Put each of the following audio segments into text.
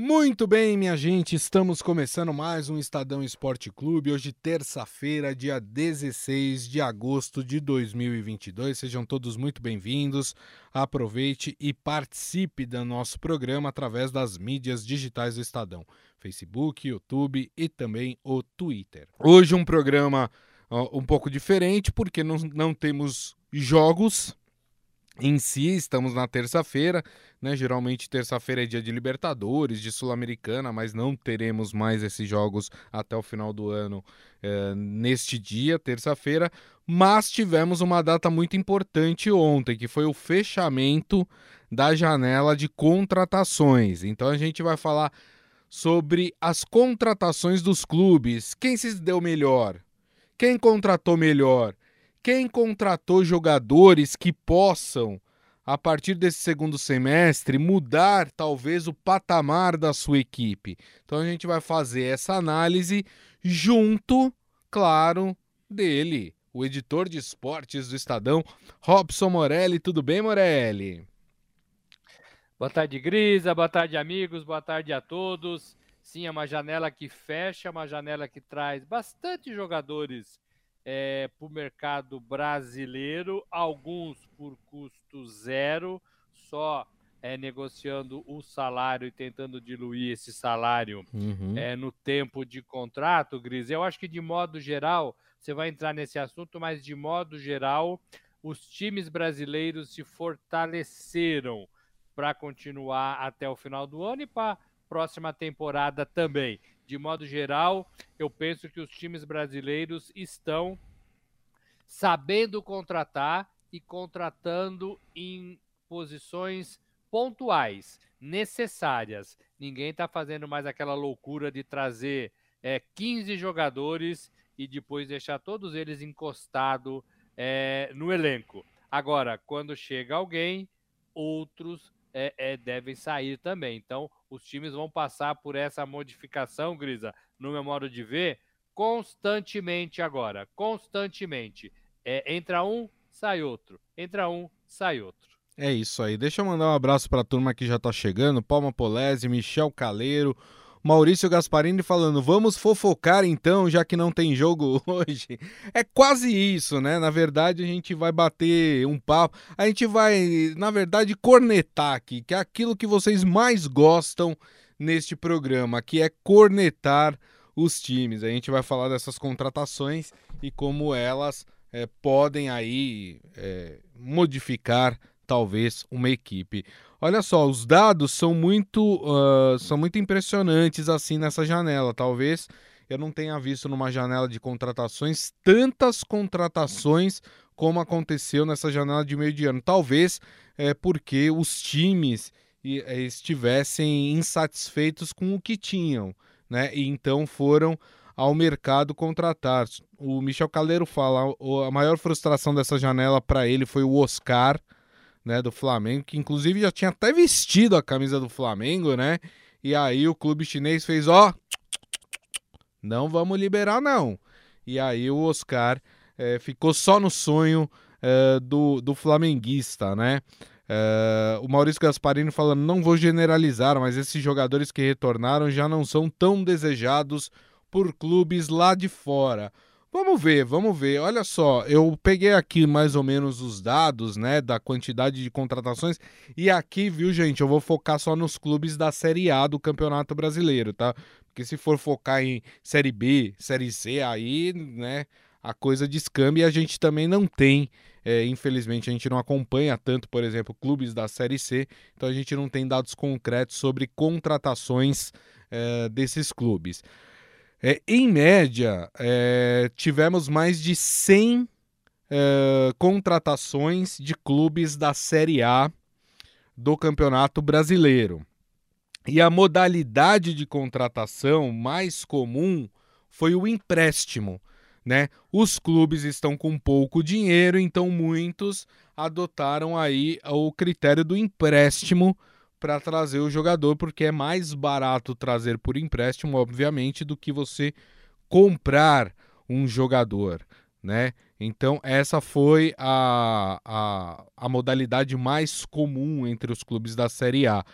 Muito bem, minha gente, estamos começando mais um Estadão Esporte Clube. Hoje, terça-feira, dia 16 de agosto de 2022. Sejam todos muito bem-vindos. Aproveite e participe do nosso programa através das mídias digitais do Estadão: Facebook, YouTube e também o Twitter. Hoje, um programa uh, um pouco diferente, porque não, não temos jogos em si, estamos na terça-feira, né? Geralmente terça-feira é dia de Libertadores, de Sul-Americana, mas não teremos mais esses jogos até o final do ano é, neste dia, terça-feira. Mas tivemos uma data muito importante ontem, que foi o fechamento da janela de contratações. Então a gente vai falar sobre as contratações dos clubes. Quem se deu melhor? Quem contratou melhor? Quem contratou jogadores que possam, a partir desse segundo semestre, mudar talvez o patamar da sua equipe. Então a gente vai fazer essa análise junto, claro, dele, o editor de esportes do Estadão, Robson Morelli. Tudo bem, Morelli? Boa tarde, Grisa. Boa tarde, amigos. Boa tarde a todos. Sim, é uma janela que fecha, uma janela que traz bastante jogadores é, para o mercado brasileiro, alguns por custo zero, só é, negociando o salário e tentando diluir esse salário uhum. é, no tempo de contrato, Gris. Eu acho que de modo geral, você vai entrar nesse assunto, mas de modo geral, os times brasileiros se fortaleceram para continuar até o final do ano e para a próxima temporada também de modo geral, eu penso que os times brasileiros estão sabendo contratar e contratando em posições pontuais, necessárias. Ninguém está fazendo mais aquela loucura de trazer é, 15 jogadores e depois deixar todos eles encostados é, no elenco. Agora, quando chega alguém, outros é, é, devem sair também. Então, os times vão passar por essa modificação, Grisa, no meu modo de ver, constantemente agora. Constantemente. É, entra um, sai outro. Entra um, sai outro. É isso aí. Deixa eu mandar um abraço para a turma que já está chegando. Palma Polese, Michel Caleiro, Maurício Gasparini falando: vamos fofocar então, já que não tem jogo hoje. É quase isso, né? Na verdade, a gente vai bater um papo, a gente vai, na verdade, cornetar aqui, que é aquilo que vocês mais gostam neste programa, que é cornetar os times. A gente vai falar dessas contratações e como elas é, podem aí é, modificar talvez uma equipe. Olha só, os dados são muito, uh, são muito impressionantes assim nessa janela. Talvez eu não tenha visto numa janela de contratações tantas contratações como aconteceu nessa janela de meio de ano. Talvez é porque os times é, estivessem insatisfeitos com o que tinham, né? E então foram ao mercado contratar. O Michel Caleiro fala, a maior frustração dessa janela para ele foi o Oscar né, do Flamengo, que inclusive já tinha até vestido a camisa do Flamengo, né? E aí o clube chinês fez, ó, não vamos liberar não. E aí o Oscar é, ficou só no sonho é, do, do flamenguista, né? É, o Maurício Gasparini falando, não vou generalizar, mas esses jogadores que retornaram já não são tão desejados por clubes lá de fora. Vamos ver, vamos ver. Olha só, eu peguei aqui mais ou menos os dados, né, da quantidade de contratações e aqui, viu, gente, eu vou focar só nos clubes da Série A do Campeonato Brasileiro, tá? Porque se for focar em Série B, Série C, aí, né, a coisa descamba e a gente também não tem, é, infelizmente, a gente não acompanha tanto, por exemplo, clubes da Série C, então a gente não tem dados concretos sobre contratações é, desses clubes. É, em média, é, tivemos mais de 100 é, contratações de clubes da Série A do Campeonato Brasileiro. E a modalidade de contratação mais comum foi o empréstimo. Né? Os clubes estão com pouco dinheiro, então muitos adotaram aí o critério do empréstimo para trazer o jogador, porque é mais barato trazer por empréstimo, obviamente, do que você comprar um jogador, né? Então, essa foi a, a, a modalidade mais comum entre os clubes da Série A.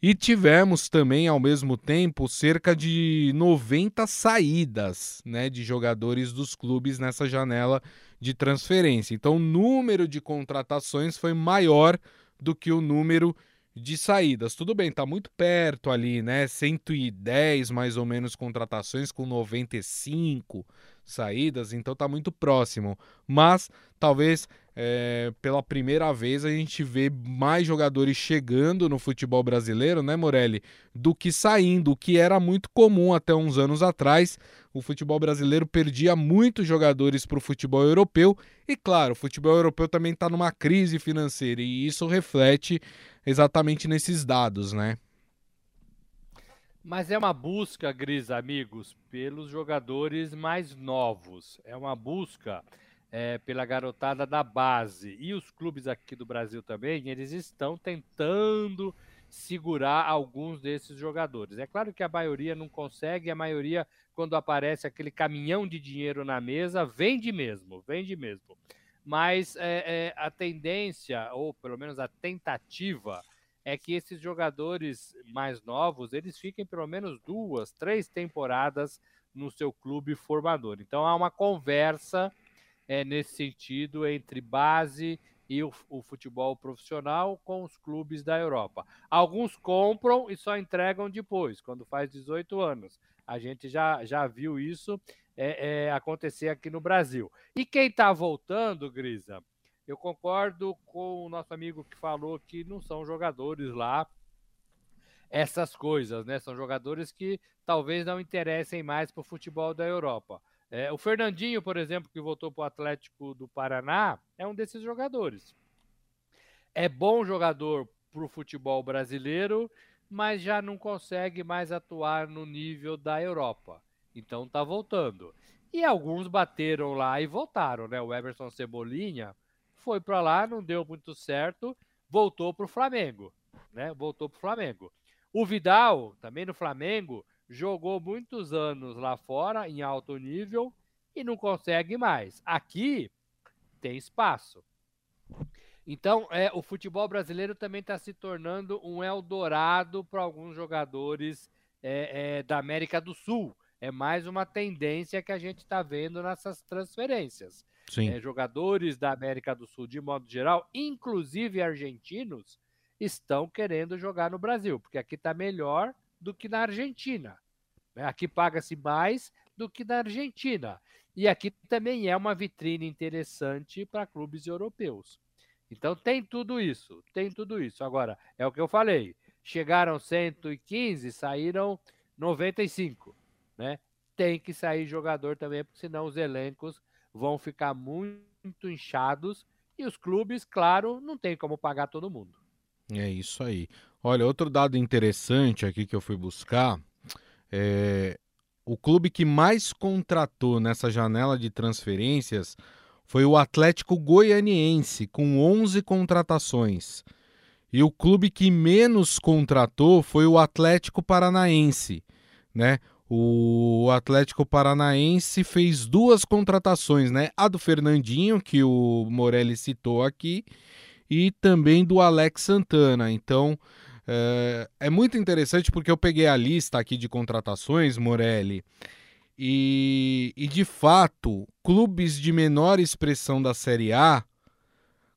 E tivemos também, ao mesmo tempo, cerca de 90 saídas né, de jogadores dos clubes nessa janela de transferência. Então, o número de contratações foi maior do que o número de saídas. Tudo bem, tá muito perto ali, né? 110 mais ou menos contratações com 95 saídas, então tá muito próximo. Mas talvez é, pela primeira vez a gente vê mais jogadores chegando no futebol brasileiro, né, Morelli, do que saindo, o que era muito comum até uns anos atrás. O futebol brasileiro perdia muitos jogadores para o futebol europeu e, claro, o futebol europeu também está numa crise financeira e isso reflete exatamente nesses dados, né? Mas é uma busca, Gris, amigos, pelos jogadores mais novos. É uma busca é, pela garotada da base. E os clubes aqui do Brasil também, eles estão tentando segurar alguns desses jogadores. É claro que a maioria não consegue, a maioria, quando aparece aquele caminhão de dinheiro na mesa, vende mesmo, vende mesmo. Mas é, é, a tendência, ou pelo menos a tentativa, é que esses jogadores mais novos eles fiquem pelo menos duas, três temporadas no seu clube formador. Então há uma conversa é, nesse sentido entre base e o, o, futebol profissional com os clubes da Europa. Alguns compram e só entregam depois, quando faz 18 anos. A gente já, já viu isso é, é, acontecer aqui no Brasil. E quem está voltando, Grisa, eu concordo com o nosso amigo que falou que não são jogadores lá essas coisas, né? São jogadores que talvez não interessem mais para o futebol da Europa. É, o Fernandinho, por exemplo, que voltou para o Atlético do Paraná, é um desses jogadores. É bom jogador para o futebol brasileiro, mas já não consegue mais atuar no nível da Europa. Então tá voltando. E alguns bateram lá e voltaram, né? O Everson Cebolinha foi para lá, não deu muito certo, voltou para o Flamengo, né? Voltou para o Flamengo. O Vidal, também no Flamengo, jogou muitos anos lá fora, em alto nível, e não consegue mais. Aqui tem espaço. Então, é, o futebol brasileiro também está se tornando um Eldorado para alguns jogadores é, é, da América do Sul. É mais uma tendência que a gente está vendo nessas transferências. É, jogadores da América do Sul, de modo geral, inclusive argentinos, estão querendo jogar no Brasil, porque aqui está melhor do que na Argentina. Né? Aqui paga-se mais do que na Argentina. E aqui também é uma vitrine interessante para clubes europeus. Então tem tudo isso, tem tudo isso. Agora, é o que eu falei. Chegaram 115, saíram 95, né? Tem que sair jogador também, porque senão os elencos vão ficar muito inchados e os clubes, claro, não tem como pagar todo mundo. É isso aí. Olha, outro dado interessante aqui que eu fui buscar é o clube que mais contratou nessa janela de transferências foi o Atlético Goianiense, com 11 contratações. E o clube que menos contratou foi o Atlético Paranaense, né? O Atlético Paranaense fez duas contratações, né? A do Fernandinho, que o Morelli citou aqui, e também do Alex Santana. Então é, é muito interessante porque eu peguei a lista aqui de contratações, Morelli, e, e de fato, clubes de menor expressão da Série A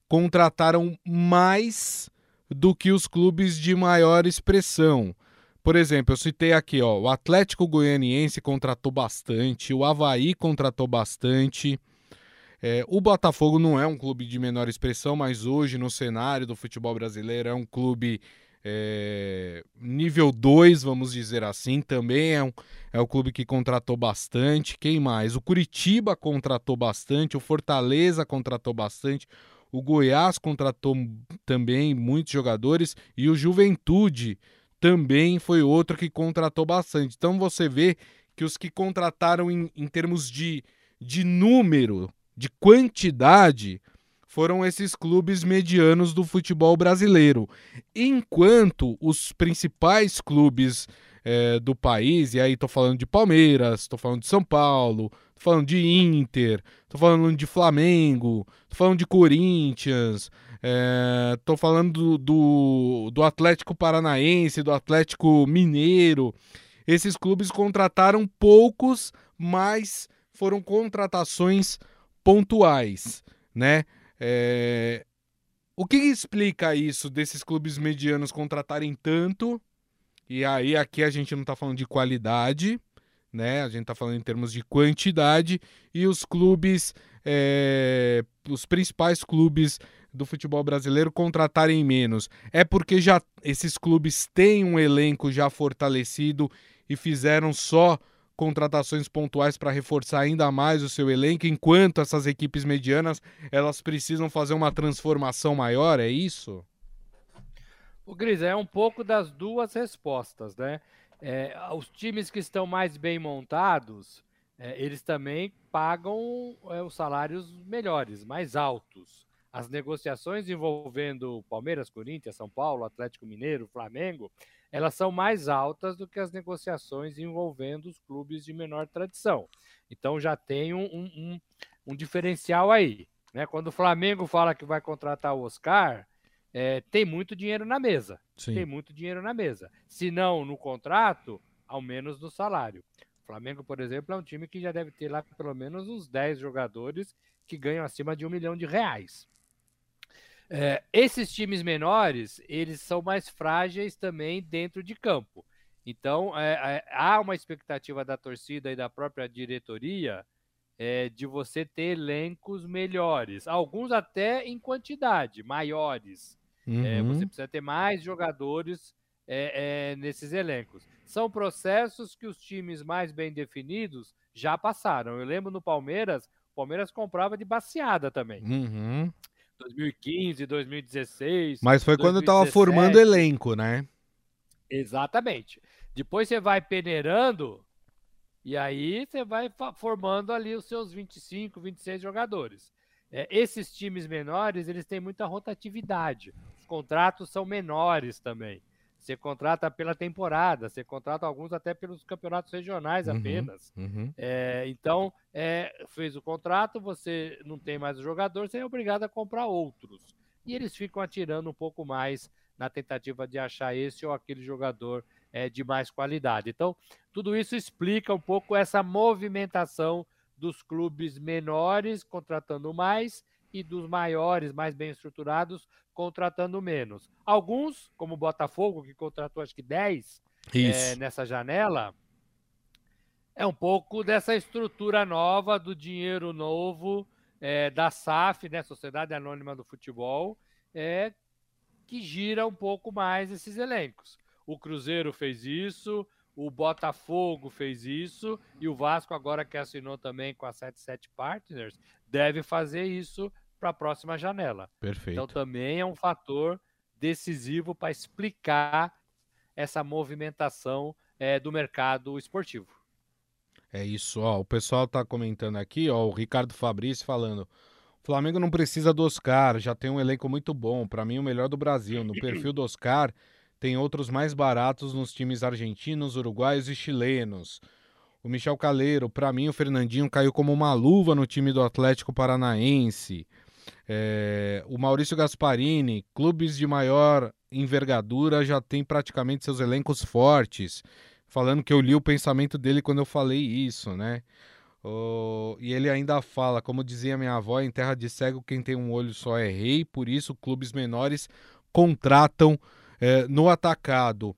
contrataram mais do que os clubes de maior expressão. Por exemplo, eu citei aqui, ó, o Atlético Goianiense contratou bastante, o Havaí contratou bastante. É, o Botafogo não é um clube de menor expressão, mas hoje no cenário do futebol brasileiro é um clube é, nível 2, vamos dizer assim, também é, um, é o clube que contratou bastante. Quem mais? O Curitiba contratou bastante, o Fortaleza contratou bastante, o Goiás contratou também muitos jogadores e o Juventude também foi outro que contratou bastante. Então você vê que os que contrataram em, em termos de, de número, de quantidade, foram esses clubes medianos do futebol brasileiro. Enquanto os principais clubes é, do país, e aí estou falando de Palmeiras, estou falando de São Paulo, estou falando de Inter, estou falando de Flamengo, estou falando de Corinthians, Estou é, falando do, do, Atlético Paranaense, do Atlético Mineiro. Esses clubes contrataram poucos, mas foram contratações pontuais, né? É... O que explica isso desses clubes medianos contratarem tanto? E aí aqui a gente não está falando de qualidade, né? A gente está falando em termos de quantidade e os clubes, é... os principais clubes do futebol brasileiro contratarem menos. É porque já esses clubes têm um elenco já fortalecido e fizeram só contratações pontuais para reforçar ainda mais o seu elenco, enquanto essas equipes medianas elas precisam fazer uma transformação maior, é isso? O Gris, é um pouco das duas respostas, né? É, os times que estão mais bem montados, é, eles também pagam é, os salários melhores, mais altos. As negociações envolvendo Palmeiras, Corinthians, São Paulo, Atlético Mineiro, Flamengo, elas são mais altas do que as negociações envolvendo os clubes de menor tradição. Então já tem um, um, um diferencial aí. Né? Quando o Flamengo fala que vai contratar o Oscar, é, tem muito dinheiro na mesa. Sim. Tem muito dinheiro na mesa. Se não no contrato, ao menos no salário. O Flamengo, por exemplo, é um time que já deve ter lá pelo menos uns 10 jogadores que ganham acima de um milhão de reais. É, esses times menores, eles são mais frágeis também dentro de campo. Então, é, é, há uma expectativa da torcida e da própria diretoria é, de você ter elencos melhores, alguns até em quantidade, maiores. É, uhum. você precisa ter mais jogadores é, nesses elencos. São processos que os times mais bem definidos já passaram. Eu lembro no Palmeiras, o Palmeiras comprava de baseada também. Uhum. 2015, 2016. Mas foi 2017. quando estava formando elenco, né? Exatamente. Depois você vai peneirando e aí você vai formando ali os seus 25, 26 jogadores. É, esses times menores, eles têm muita rotatividade. Os contratos são menores também. Você contrata pela temporada, você contrata alguns até pelos campeonatos regionais uhum, apenas. Uhum. É, então, é, fez o contrato, você não tem mais o jogador, você é obrigado a comprar outros. E eles ficam atirando um pouco mais na tentativa de achar esse ou aquele jogador é, de mais qualidade. Então, tudo isso explica um pouco essa movimentação dos clubes menores contratando mais e dos maiores, mais bem estruturados, contratando menos. Alguns, como o Botafogo, que contratou acho que 10 é, nessa janela, é um pouco dessa estrutura nova, do dinheiro novo, é, da SAF, né, Sociedade Anônima do Futebol, é, que gira um pouco mais esses elencos. O Cruzeiro fez isso, o Botafogo fez isso, e o Vasco, agora que assinou também com a 77 Partners, deve fazer isso para a próxima janela. Perfeito. Então também é um fator decisivo para explicar essa movimentação é, do mercado esportivo. É isso, ó. O pessoal está comentando aqui, ó, o Ricardo Fabrício falando. O Flamengo não precisa do Oscar, já tem um elenco muito bom, para mim o melhor do Brasil. No perfil do Oscar tem outros mais baratos nos times argentinos, uruguaios e chilenos. O Michel Caleiro, para mim o Fernandinho caiu como uma luva no time do Atlético Paranaense. É, o Maurício Gasparini, clubes de maior envergadura já tem praticamente seus elencos fortes. Falando que eu li o pensamento dele quando eu falei isso, né? Oh, e ele ainda fala, como dizia minha avó, em terra de cego quem tem um olho só é rei, por isso clubes menores contratam é, no atacado.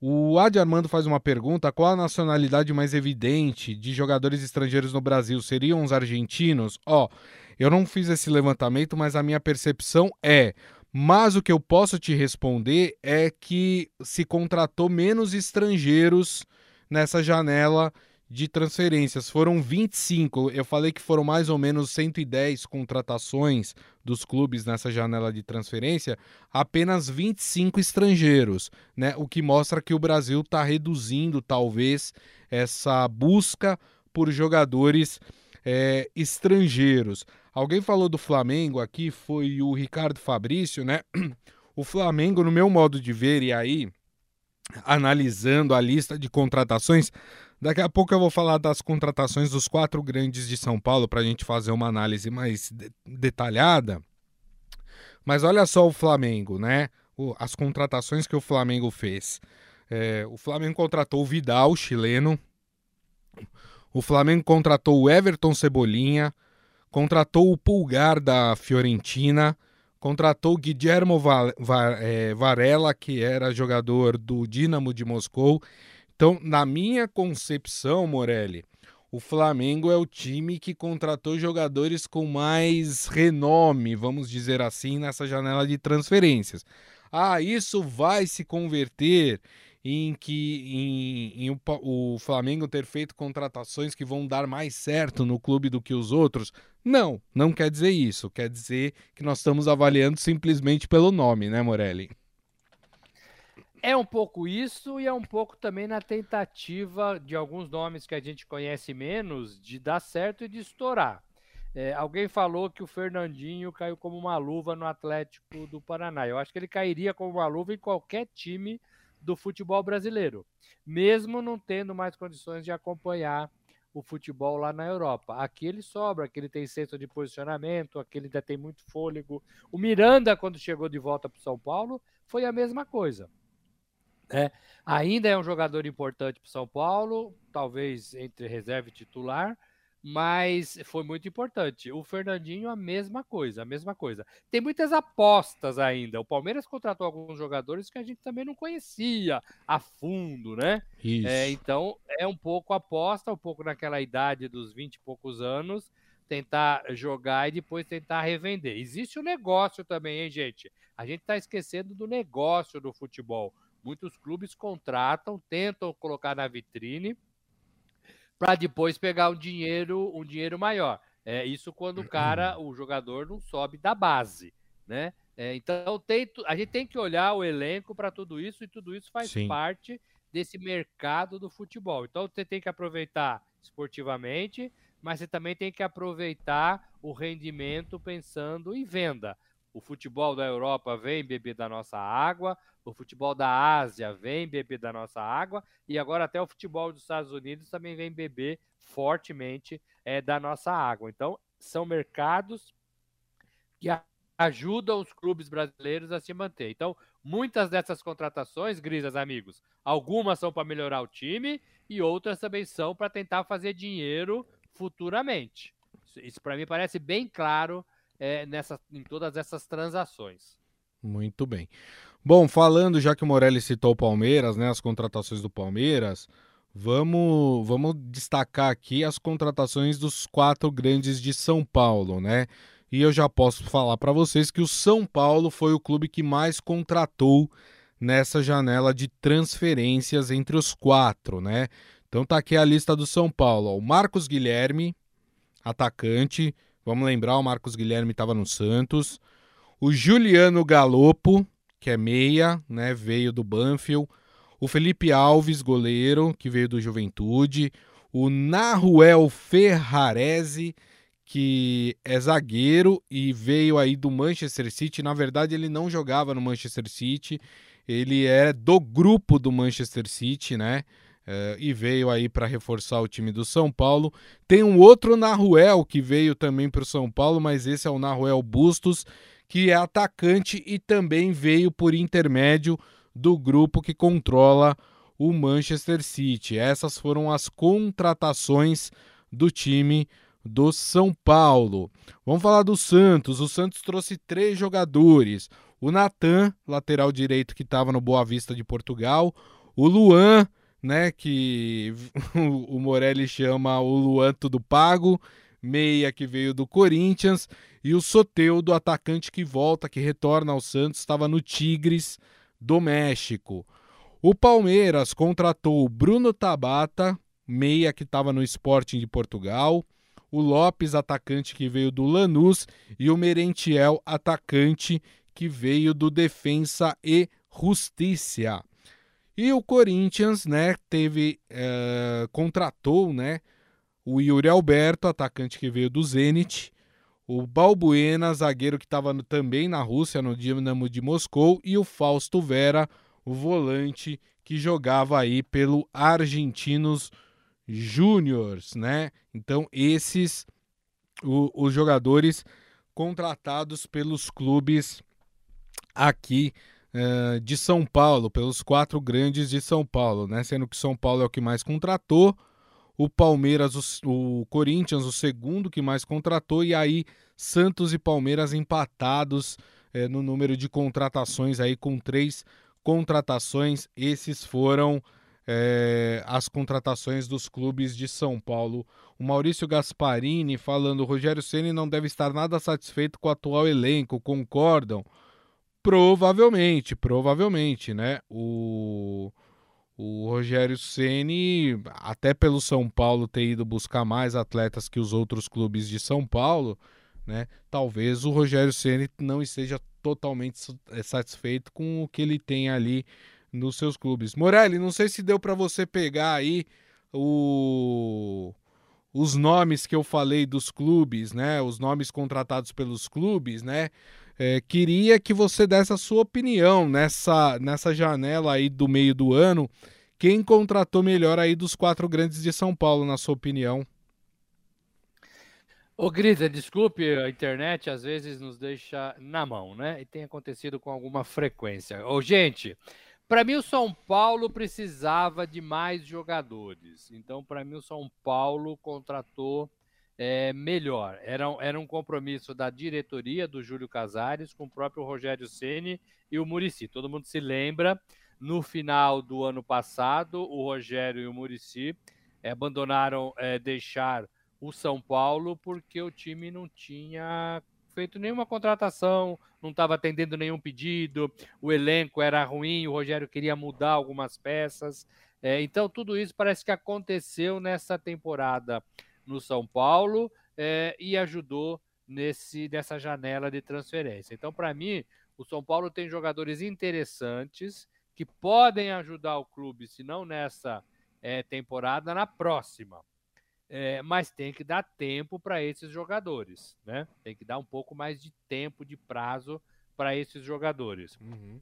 O Adi Armando faz uma pergunta: qual a nacionalidade mais evidente de jogadores estrangeiros no Brasil? Seriam os argentinos? Ó, oh, eu não fiz esse levantamento, mas a minha percepção é. Mas o que eu posso te responder é que se contratou menos estrangeiros nessa janela de transferências. Foram 25. Eu falei que foram mais ou menos 110 contratações dos clubes nessa janela de transferência, apenas 25 estrangeiros, né? O que mostra que o Brasil está reduzindo, talvez, essa busca por jogadores é, estrangeiros. Alguém falou do Flamengo aqui, foi o Ricardo Fabrício, né? O Flamengo, no meu modo de ver, e aí, analisando a lista de contratações, daqui a pouco eu vou falar das contratações dos quatro grandes de São Paulo para a gente fazer uma análise mais de detalhada. Mas olha só o Flamengo, né? As contratações que o Flamengo fez. É, o Flamengo contratou o Vidal, chileno. O Flamengo contratou o Everton Cebolinha. Contratou o Pulgar da Fiorentina. Contratou Guillermo é, Varela, que era jogador do Dinamo de Moscou. Então, na minha concepção, Morelli, o Flamengo é o time que contratou jogadores com mais renome, vamos dizer assim, nessa janela de transferências. Ah, isso vai se converter em que em, em o, o, Flamengo ter feito contratações que vão dar mais certo no clube do que os outros? Não, não quer dizer isso. Quer dizer que nós estamos avaliando simplesmente pelo nome, né, Morelli? É um pouco isso e é um pouco também na tentativa de alguns nomes que a gente conhece menos de dar certo e de estourar. É, alguém falou que o Fernandinho caiu como uma luva no Atlético do Paraná. Eu acho que ele cairia como uma luva em qualquer time do futebol brasileiro, mesmo não tendo mais condições de acompanhar o futebol lá na Europa. Aqui ele sobra, aqui ele tem senso de posicionamento, aqui ele ainda tem muito fôlego. O Miranda, quando chegou de volta para o São Paulo, foi a mesma coisa. É, ainda é um jogador importante para o São Paulo, talvez entre reserva e titular, mas foi muito importante. O Fernandinho, a mesma coisa, a mesma coisa. Tem muitas apostas ainda. O Palmeiras contratou alguns jogadores que a gente também não conhecia a fundo, né? É, então, é um pouco aposta, um pouco naquela idade dos 20 e poucos anos, tentar jogar e depois tentar revender. Existe o um negócio também, hein, gente? A gente está esquecendo do negócio do futebol. Muitos clubes contratam, tentam colocar na vitrine para depois pegar um dinheiro, um dinheiro maior. É isso quando o cara, o jogador não sobe da base, né? É, então tem, a gente tem que olhar o elenco para tudo isso e tudo isso faz Sim. parte desse mercado do futebol. Então você tem que aproveitar esportivamente, mas você também tem que aproveitar o rendimento pensando em venda. O futebol da Europa vem beber da nossa água, o futebol da Ásia vem beber da nossa água e agora até o futebol dos Estados Unidos também vem beber fortemente é, da nossa água. Então, são mercados que ajudam os clubes brasileiros a se manter. Então, muitas dessas contratações, Grisas, amigos, algumas são para melhorar o time e outras também são para tentar fazer dinheiro futuramente. Isso, para mim parece bem claro é, nessa, em todas essas transações. Muito bem. Bom, falando, já que o Morelli citou o Palmeiras, né, as contratações do Palmeiras, vamos, vamos destacar aqui as contratações dos quatro grandes de São Paulo, né? E eu já posso falar para vocês que o São Paulo foi o clube que mais contratou nessa janela de transferências entre os quatro, né? Então tá aqui a lista do São Paulo. O Marcos Guilherme, atacante, Vamos lembrar, o Marcos Guilherme estava no Santos. O Juliano Galopo, que é meia, né, veio do Banfield. O Felipe Alves, goleiro, que veio do Juventude. O Naruel Ferrarese, que é zagueiro e veio aí do Manchester City. Na verdade, ele não jogava no Manchester City, ele é do grupo do Manchester City, né? Uh, e veio aí para reforçar o time do São Paulo. Tem um outro Naruel que veio também para o São Paulo, mas esse é o Naruel Bustos, que é atacante e também veio por intermédio do grupo que controla o Manchester City. Essas foram as contratações do time do São Paulo. Vamos falar do Santos. O Santos trouxe três jogadores: o Natan, lateral direito que estava no Boa Vista de Portugal, o Luan né? Que o Morelli chama o Luan do pago, meia que veio do Corinthians, e o Soteudo, atacante que volta, que retorna ao Santos, estava no Tigres do México. O Palmeiras contratou o Bruno Tabata, meia que estava no Sporting de Portugal, o Lopes, atacante que veio do Lanús, e o Merentiel, atacante que veio do Defensa e Justiça. E o Corinthians, né, teve, uh, contratou, né, o Yuri Alberto, atacante que veio do Zenit, o Balbuena, zagueiro que estava também na Rússia, no Dinamo de Moscou, e o Fausto Vera, o volante que jogava aí pelo Argentinos Júniors, né? Então esses o, os jogadores contratados pelos clubes aqui uh, de São Paulo, pelos quatro grandes de São Paulo, né? Sendo que São Paulo é o que mais contratou, o Palmeiras, o, o Corinthians, o segundo que mais contratou, e aí Santos e Palmeiras empatados uh, no número de contratações aí com três contratações. Esses foram é, as contratações dos clubes de São Paulo. O Maurício Gasparini falando: Rogério Ceni não deve estar nada satisfeito com o atual elenco, concordam? Provavelmente, provavelmente, né? O, o Rogério Ceni, até pelo São Paulo ter ido buscar mais atletas que os outros clubes de São Paulo, né? Talvez o Rogério Ceni não esteja totalmente é, satisfeito com o que ele tem ali nos seus clubes. Morelli, não sei se deu para você pegar aí o os nomes que eu falei dos clubes, né? Os nomes contratados pelos clubes, né? É, queria que você desse a sua opinião nessa, nessa janela aí do meio do ano. Quem contratou melhor aí dos quatro grandes de São Paulo, na sua opinião? Ô, Grisa, desculpe, a internet às vezes nos deixa na mão, né? E tem acontecido com alguma frequência. Ô, gente, para mim o São Paulo precisava de mais jogadores. Então, para mim o São Paulo contratou é, melhor. Era, era um compromisso da diretoria do Júlio Casares com o próprio Rogério Ceni e o Murici. Todo mundo se lembra, no final do ano passado, o Rogério e o Murici é, abandonaram é, deixar o São Paulo porque o time não tinha feito nenhuma contratação, não estava atendendo nenhum pedido, o elenco era ruim, o Rogério queria mudar algumas peças. É, então, tudo isso parece que aconteceu nessa temporada no São Paulo é, e ajudou nesse, nessa janela de transferência. Então, para mim, o São Paulo tem jogadores interessantes que podem ajudar o clube, se não nessa é, temporada, na próxima. É, mas tem que dar tempo para esses jogadores, né? Tem que dar um pouco mais de tempo, de prazo para esses jogadores. Uhum.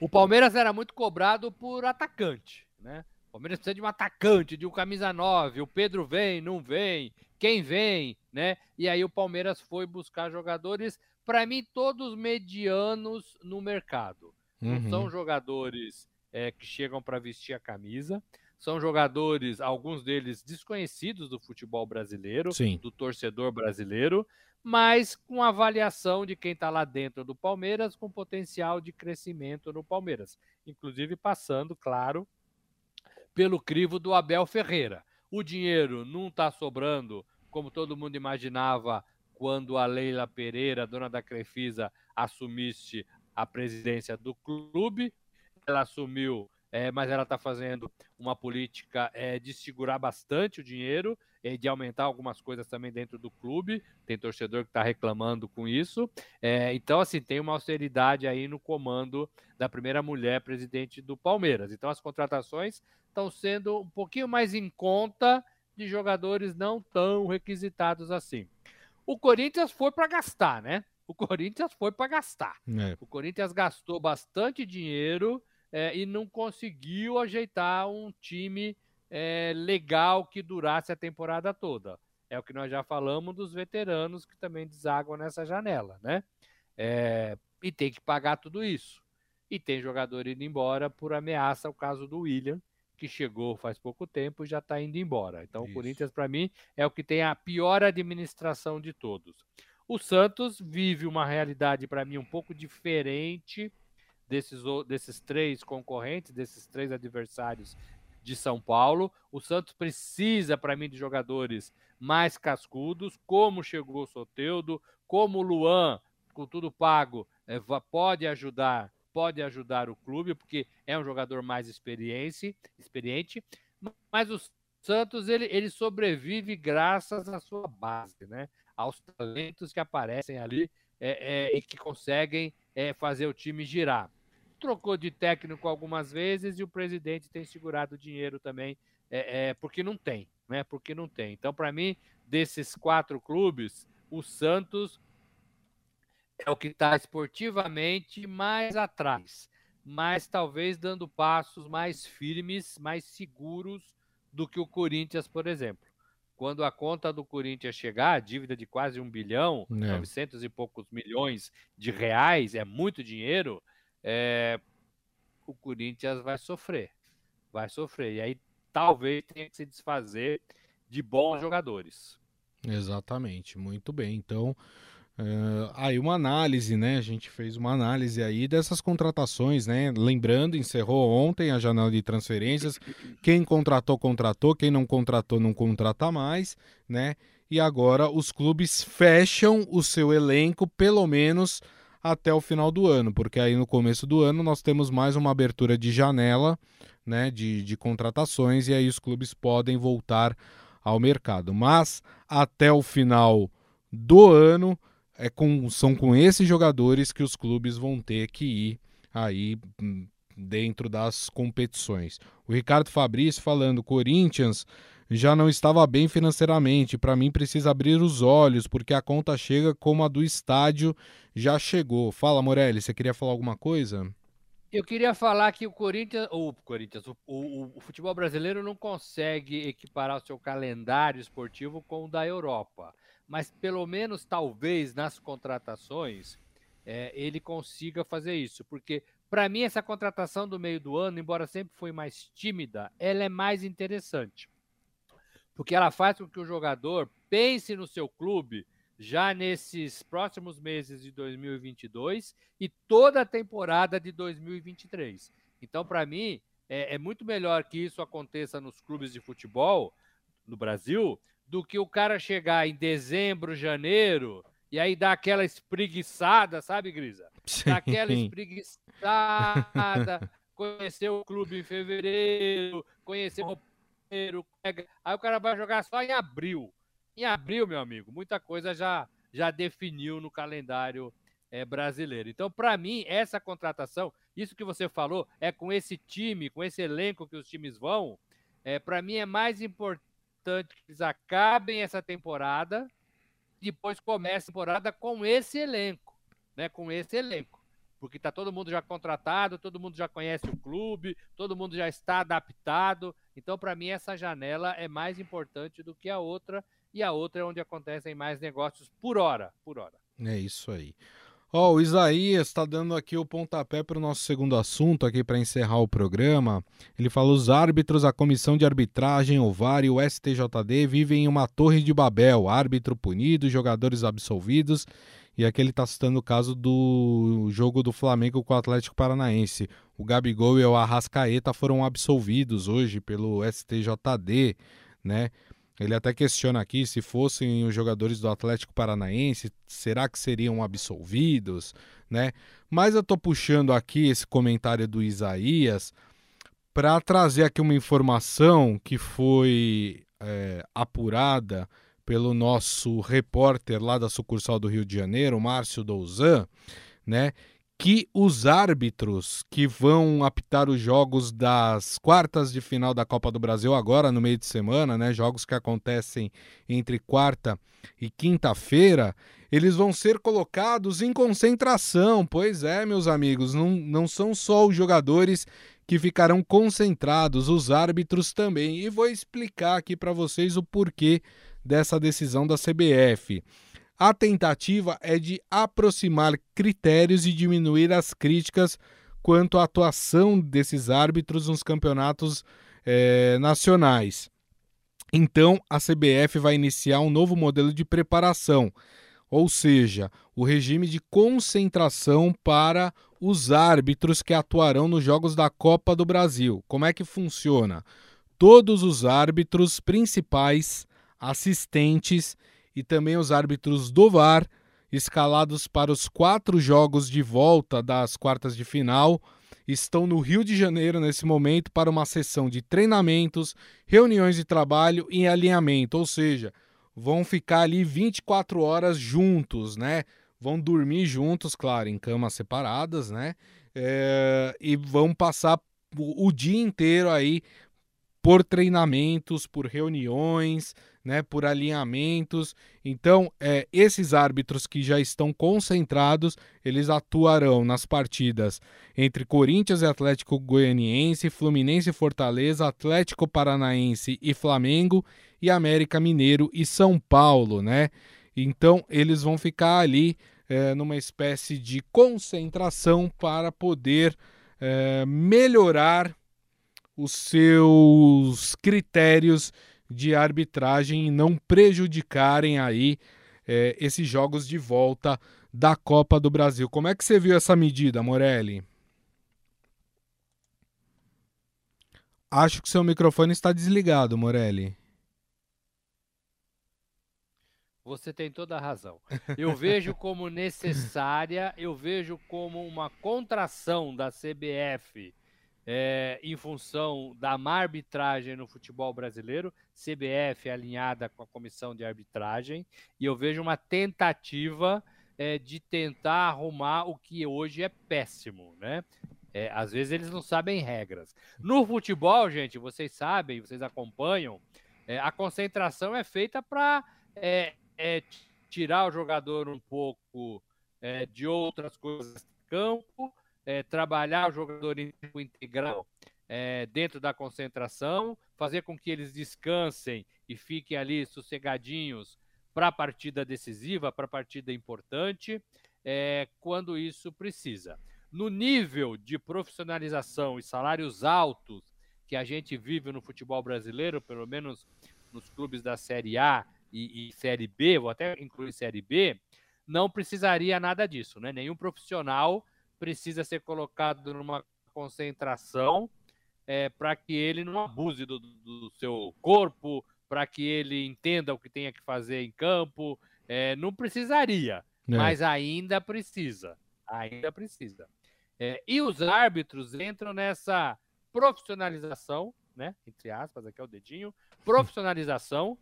O Palmeiras era muito cobrado por atacante, né? O Palmeiras precisa de um atacante, de um camisa 9. O Pedro vem, não vem. Quem vem, né? E aí o Palmeiras foi buscar jogadores, para mim, todos medianos no mercado. Uhum. Não são jogadores é, que chegam para vestir a camisa. São jogadores, alguns deles desconhecidos do futebol brasileiro, Sim. do torcedor brasileiro, mas com avaliação de quem está lá dentro do Palmeiras, com potencial de crescimento no Palmeiras. Inclusive passando, claro, pelo crivo do Abel Ferreira. O dinheiro não está sobrando, como todo mundo imaginava quando a Leila Pereira, dona da Crefisa, assumisse a presidência do clube. Ela assumiu é, mas ela está fazendo uma política é, de segurar bastante o dinheiro e de aumentar algumas coisas também dentro do clube. Tem torcedor que está reclamando com isso. É, então, assim, tem uma austeridade aí no comando da primeira mulher presidente do Palmeiras. Então, as contratações estão sendo um pouquinho mais em conta de jogadores não tão requisitados assim. O Corinthians foi para gastar, né? O Corinthians foi para gastar. É. O Corinthians gastou bastante dinheiro é, e não conseguiu ajeitar um time é, legal que durasse a temporada toda. É o que nós já falamos dos veteranos que também desaguam nessa janela, né? É, e tem que pagar tudo isso. E tem jogador indo embora por ameaça, o caso do William, que chegou faz pouco tempo e já está indo embora. Então isso. o Corinthians, para mim, é o que tem a pior administração de todos. O Santos vive uma realidade, para mim, um pouco diferente desses, desses três concorrentes, desses três adversários de São Paulo. O Santos precisa, para mim, de jogadores mais cascudos, como chegou o Soteudo, como o Luan, com tudo pago, é, pode ajudar, pode ajudar o clube, porque é um jogador mais experiente, experiente mas o Santos ele, ele sobrevive graças à sua base, né? aos talentos que aparecem ali é, é, e que conseguem é, fazer o time girar trocou de técnico algumas vezes e o presidente tem segurado dinheiro também, é, é porque não tem, né? Porque não tem. Então, para mim, desses quatro clubes, o Santos é o que está esportivamente mais atrás, mas talvez dando passos mais firmes, mais seguros do que o Corinthians, por exemplo. quando a conta do Corinthians chegar, a dívida de quase um bilhão, é. 900 e poucos milhões de reais, é muito dinheiro, é, o Corinthians vai sofrer. Vai sofrer. E aí talvez tenha que se desfazer de bons jogadores. Exatamente, muito bem. Então, uh, aí uma análise, né? A gente fez uma análise aí dessas contratações, né? Lembrando, encerrou ontem a janela de transferências. Quem contratou, contratou. Quem não contratou, não contrata mais, né? E agora os clubes fecham o seu elenco, pelo menos até o final do ano, porque aí no começo do ano nós temos mais uma abertura de janela né, de, de contratações e aí os clubes podem voltar ao mercado. Mas até o final do ano é com, são com esses jogadores que os clubes vão ter que ir aí hum, dentro das competições. O Ricardo Fabrício falando, Corinthians já não estava bem financeiramente. Para mim, precisa abrir os olhos, porque a conta chega como a do estádio já chegou. Fala, Morelli, você queria falar alguma coisa? Eu queria falar que o Corinthians, o Corinthians, o, o, o, futebol brasileiro não consegue equiparar o seu calendário esportivo com o da Europa, mas pelo menos talvez nas contratações é, ele consiga fazer isso, porque para mim essa contratação do meio do ano, embora sempre foi mais tímida, ela é mais interessante porque ela faz com que o jogador pense no seu clube já nesses próximos meses de 2022 e toda a temporada de 2023. Então, para mim, é, é, muito melhor que isso aconteça nos clubes de futebol no Brasil do que o cara chegar em dezembro, janeiro e aí dar aquela espreguiçada, sabe, Grisa? Sim. Dar aquela espreguiçada, conhecer o clube em fevereiro, conhecer o janeiro, aí o cara vai jogar só em abril. Em abril, meu amigo, muita coisa já, já definiu no calendário é, brasileiro. Então, para mim, essa contratação, isso que você falou, é com esse time, com esse elenco que os times vão, é, para mim é mais importante que eles acabem essa temporada, depois comece a temporada com esse elenco, né? Com esse elenco porque está todo mundo já contratado, todo mundo já conhece o clube, todo mundo já está adaptado. Então, para mim, essa janela é mais importante do que a outra, e a outra é onde acontecem mais negócios por hora, por hora. É isso aí. Ó, oh, o Isaías está dando aqui o pontapé para o nosso segundo assunto aqui para encerrar o programa. Ele fala: os árbitros, a comissão de arbitragem, o VAR e o STJD vivem em uma torre de Babel. Árbitro punido, jogadores absolvidos e aqui ele está citando o caso do jogo do Flamengo com o Atlético Paranaense. O Gabigol e o Arrascaeta foram absolvidos hoje pelo STJD, né? Ele até questiona aqui se fossem os jogadores do Atlético Paranaense, será que seriam absolvidos, né? Mas eu estou puxando aqui esse comentário do Isaías para trazer aqui uma informação que foi é, apurada pelo nosso repórter lá da sucursal do Rio de Janeiro, Márcio Douzan, né? Que os árbitros que vão apitar os jogos das quartas de final da Copa do Brasil agora no meio de semana, né? Jogos que acontecem entre quarta e quinta-feira, eles vão ser colocados em concentração. Pois é, meus amigos, não, não são só os jogadores que ficarão concentrados, os árbitros também. E vou explicar aqui para vocês o porquê dessa decisão da CBF. A tentativa é de aproximar critérios e diminuir as críticas quanto à atuação desses árbitros nos campeonatos é, nacionais. Então, a CBF vai iniciar um novo modelo de preparação, ou seja, o regime de concentração para os árbitros que atuarão nos Jogos da Copa do Brasil. Como é que funciona? Todos os árbitros principais assistentes e também os árbitros do VAR, escalados para os quatro jogos de volta das quartas de final, estão no Rio de Janeiro nesse momento para uma sessão de treinamentos, reuniões de trabalho e alinhamento, ou seja, vão ficar ali 24 horas juntos, né? Vão dormir juntos, claro, em camas separadas, né? É, e vão passar o, o dia inteiro aí por treinamentos, por reuniões, né, por alinhamentos. Então, é, esses árbitros que já estão concentrados, eles atuarão nas partidas entre Corinthians e Atlético Goianiense, Fluminense e Fortaleza, Atlético Paranaense e Flamengo e América Mineiro e São Paulo, né? Então, eles vão ficar ali é, numa espécie de concentração para poder é, melhorar os seus critérios de arbitragem e não prejudicarem aí é, esses jogos de volta da Copa do Brasil. Como é que você viu essa medida, Morelli? Acho que seu microfone está desligado, Morelli. Você tem toda a razão. Eu vejo como necessária, eu vejo como uma contração da CBF é, em função da má arbitragem no futebol brasileiro, CBF alinhada com a comissão de arbitragem, e eu vejo uma tentativa é, de tentar arrumar o que hoje é péssimo, né? É, às vezes eles não sabem regras. No futebol, gente, vocês sabem, vocês acompanham, é, a concentração é feita para é, é, tirar o jogador um pouco é, de outras coisas do campo é, trabalhar o jogador em tempo integral é, dentro da concentração, fazer com que eles descansem e fiquem ali sossegadinhos para a partida decisiva, para a partida importante, é, quando isso precisa. No nível de profissionalização e salários altos que a gente vive no futebol brasileiro, pelo menos nos clubes da Série A e, e Série B, vou até incluir Série B, não precisaria nada disso, né? Nenhum profissional precisa ser colocado numa concentração é, para que ele não abuse do, do seu corpo, para que ele entenda o que tenha que fazer em campo. É, não precisaria, é. mas ainda precisa. Ainda precisa. É, e os árbitros entram nessa profissionalização, né? Entre aspas, aqui é o dedinho, profissionalização,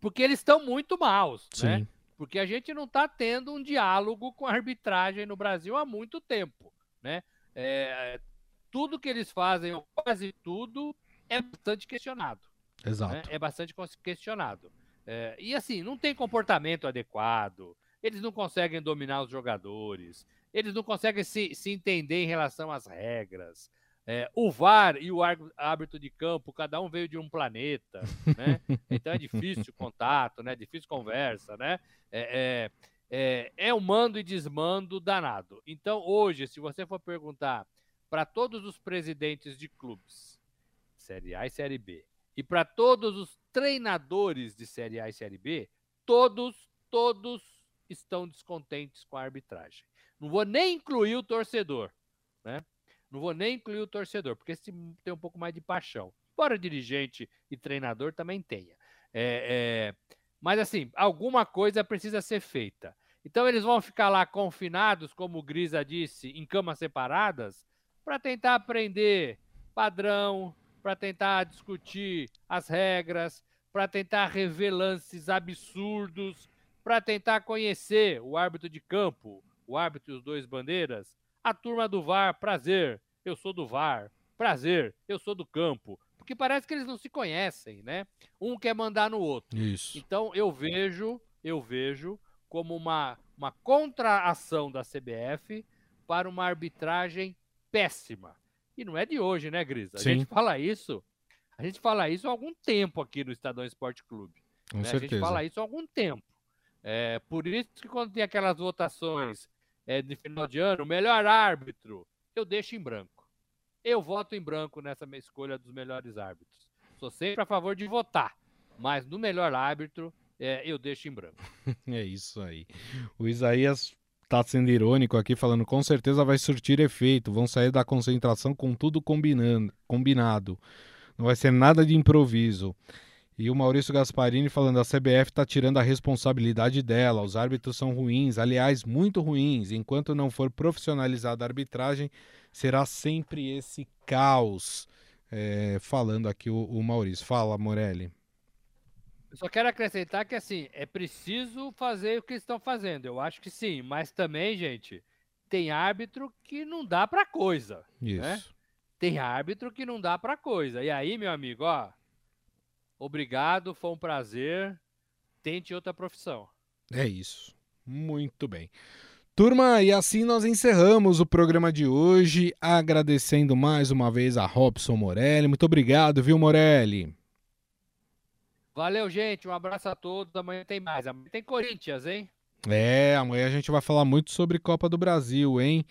porque eles estão muito maus, né? Sim. né? Porque a gente não está tendo um diálogo com a arbitragem no Brasil há muito tempo, né? É, tudo que eles fazem, ou quase tudo, é bastante questionado. Exato. Né? É bastante questionado. É, e assim, não tem comportamento adequado, eles não conseguem dominar os jogadores, eles não conseguem se, se entender em relação às regras. É, o VAR e o árbitro de campo, cada um veio de um planeta, né? Então é difícil contato, né? Difícil conversa, né? É, é, é, é um mando e desmando danado. Então hoje, se você for perguntar para todos os presidentes de clubes, Série A e Série B, e para todos os treinadores de Série A e Série B, todos, todos estão descontentes com a arbitragem. Não vou nem incluir o torcedor, né? Não vou nem incluir o torcedor, porque esse tem um pouco mais de paixão. Embora dirigente e treinador também tenha. É, é, mas assim, alguma coisa precisa ser feita. Então eles vão ficar lá confinados, como o Grisa disse, em camas separadas, para tentar aprender padrão, para tentar discutir as regras, para tentar rever lances absurdos, para tentar conhecer o árbitro de campo, o árbitro e os dois bandeiras, a turma do VAR, prazer, eu sou do VAR. Prazer, eu sou do campo. Porque parece que eles não se conhecem, né? Um quer mandar no outro. Isso. Então eu vejo, eu vejo como uma, uma contraação da CBF para uma arbitragem péssima. E não é de hoje, né, Gris? A Sim. gente fala isso, a gente fala isso há algum tempo aqui no Estadão Esporte Clube. Com né? certeza. A gente fala isso há algum tempo. É, por isso que quando tem aquelas votações é, de final de ano, o melhor árbitro, eu deixo em branco. Eu voto em branco nessa minha escolha dos melhores árbitros. Sou sempre a favor de votar, mas no melhor árbitro é, eu deixo em branco. é isso aí. O Isaías tá sendo irônico aqui, falando com certeza vai surtir efeito, vão sair da concentração com tudo combinando, combinado. Não vai ser nada de improviso. E o Maurício Gasparini falando: a CBF está tirando a responsabilidade dela, os árbitros são ruins, aliás, muito ruins. Enquanto não for profissionalizada a arbitragem, será sempre esse caos. É, falando aqui o, o Maurício. Fala, Morelli. Eu só quero acrescentar que assim, é preciso fazer o que estão fazendo. Eu acho que sim, mas também, gente, tem árbitro que não dá para coisa. Né? Isso. Né? tem árbitro que não dá para coisa. E aí, meu amigo, ó, obrigado, foi um prazer. Tente outra profissão. É isso. Muito bem. Turma, e assim nós encerramos o programa de hoje, agradecendo mais uma vez a Robson Morelli. Muito obrigado, viu, Morelli? Valeu, gente. Um abraço a todos. Amanhã tem mais. Amanhã tem Corinthians, hein? É, amanhã a gente vai falar muito sobre Copa do Brasil, hein?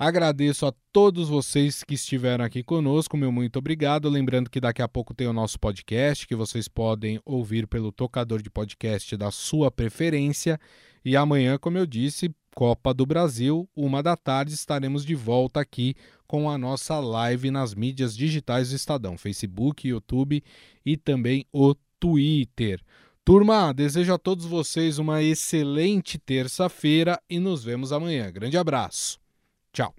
Agradeço a todos vocês que estiveram aqui conosco, meu muito obrigado. Lembrando que daqui a pouco tem o nosso podcast, que vocês podem ouvir pelo tocador de podcast da sua preferência. E amanhã, como eu disse, Copa do Brasil, uma da tarde, estaremos de volta aqui com a nossa live nas mídias digitais do Estadão, Facebook, YouTube e também o Twitter. Turma, desejo a todos vocês uma excelente terça-feira e nos vemos amanhã. Grande abraço. Tchau.